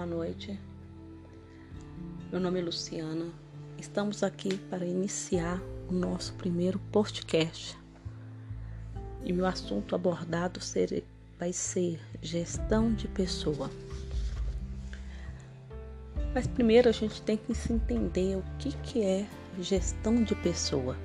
boa noite. Meu nome é Luciana. Estamos aqui para iniciar o nosso primeiro podcast. E meu assunto abordado ser, vai ser gestão de pessoa. Mas primeiro a gente tem que se entender o que, que é gestão de pessoa.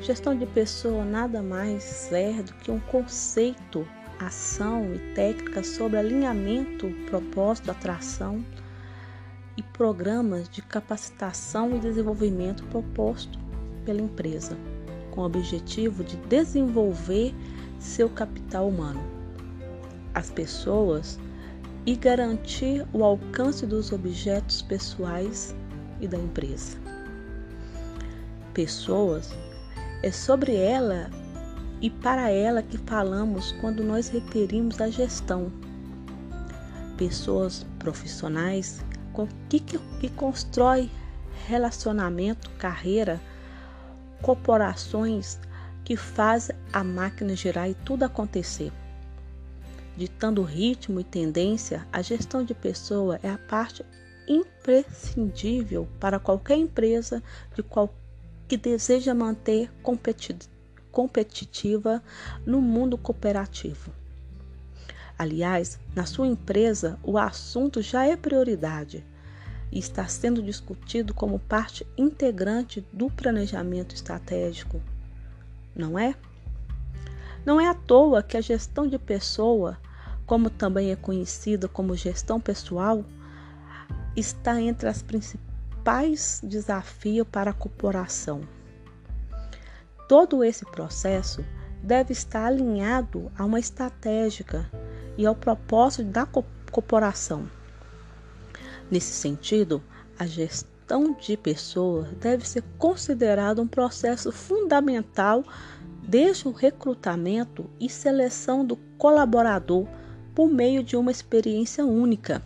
Gestão de pessoa nada mais é do que um conceito ação e técnicas sobre alinhamento, propósito, atração e programas de capacitação e desenvolvimento proposto pela empresa, com o objetivo de desenvolver seu capital humano, as pessoas e garantir o alcance dos objetos pessoais e da empresa. Pessoas é sobre ela e para ela que falamos quando nós referimos a gestão. Pessoas profissionais que, que, que constrói relacionamento, carreira, corporações que fazem a máquina girar e tudo acontecer. Ditando ritmo e tendência, a gestão de pessoa é a parte imprescindível para qualquer empresa de qual, que deseja manter competitividade competitiva no mundo cooperativo. Aliás, na sua empresa, o assunto já é prioridade e está sendo discutido como parte integrante do planejamento estratégico, não é? Não é à toa que a gestão de pessoa, como também é conhecida como gestão pessoal, está entre as principais desafios para a corporação. Todo esse processo deve estar alinhado a uma estratégia e ao propósito da corporação. Nesse sentido, a gestão de pessoas deve ser considerada um processo fundamental desde o recrutamento e seleção do colaborador por meio de uma experiência única.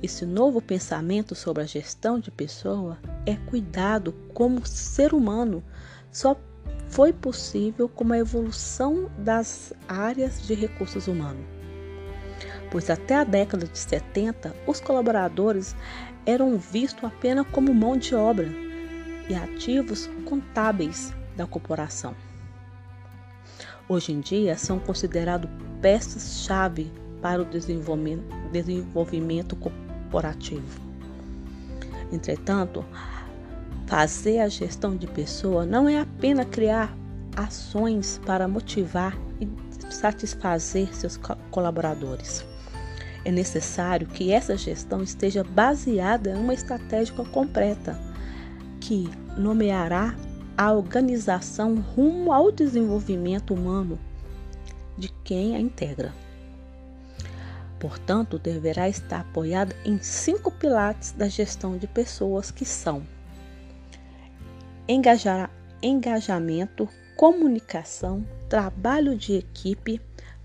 Esse novo pensamento sobre a gestão de pessoa é cuidado como ser humano só foi possível com a evolução das áreas de recursos humanos. Pois até a década de 70, os colaboradores eram vistos apenas como mão de obra e ativos contábeis da corporação. Hoje em dia, são considerados peças-chave para o desenvolvimento, corporativo. Entretanto, Fazer a gestão de pessoa não é apenas criar ações para motivar e satisfazer seus colaboradores. É necessário que essa gestão esteja baseada em uma estratégia completa que nomeará a organização rumo ao desenvolvimento humano de quem a integra. Portanto, deverá estar apoiada em cinco pilares da gestão de pessoas que são engajar, engajamento, comunicação, trabalho de equipe,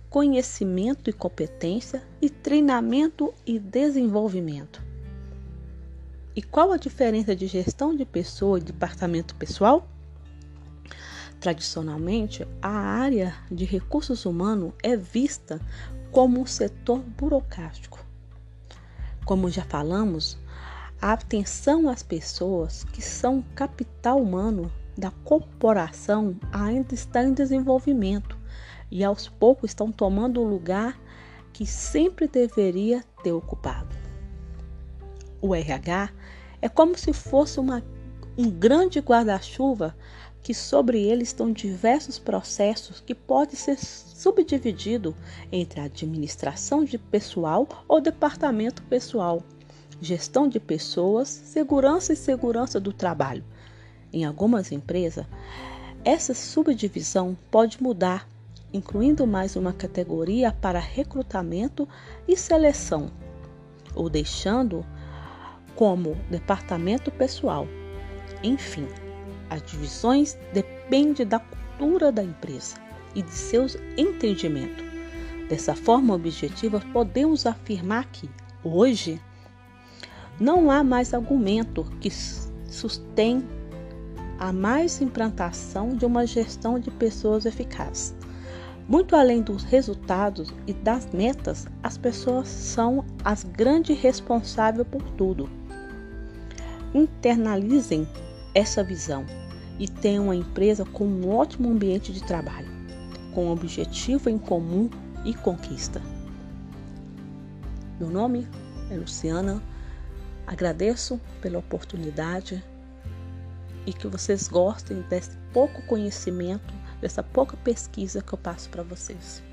conhecimento e competência e treinamento e desenvolvimento. E qual a diferença de gestão de pessoa e departamento pessoal? Tradicionalmente, a área de recursos humanos é vista como um setor burocrático. Como já falamos, a atenção às pessoas que são capital humano da corporação ainda está em desenvolvimento e aos poucos estão tomando o lugar que sempre deveria ter ocupado. O RH é como se fosse uma, um grande guarda-chuva que sobre ele estão diversos processos que podem ser subdividido entre administração de pessoal ou departamento pessoal gestão de pessoas, segurança e segurança do trabalho. Em algumas empresas, essa subdivisão pode mudar, incluindo mais uma categoria para recrutamento e seleção, ou deixando como departamento pessoal. Enfim, as divisões dependem da cultura da empresa e de seus entendimentos. Dessa forma objetiva, podemos afirmar que, hoje, não há mais argumento que sustente a mais implantação de uma gestão de pessoas eficaz. Muito além dos resultados e das metas, as pessoas são as grandes responsáveis por tudo. Internalizem essa visão e tenham uma empresa com um ótimo ambiente de trabalho, com um objetivo em comum e conquista. Meu nome é Luciana, agradeço pela oportunidade e que vocês gostem desse pouco conhecimento, dessa pouca pesquisa que eu passo para vocês.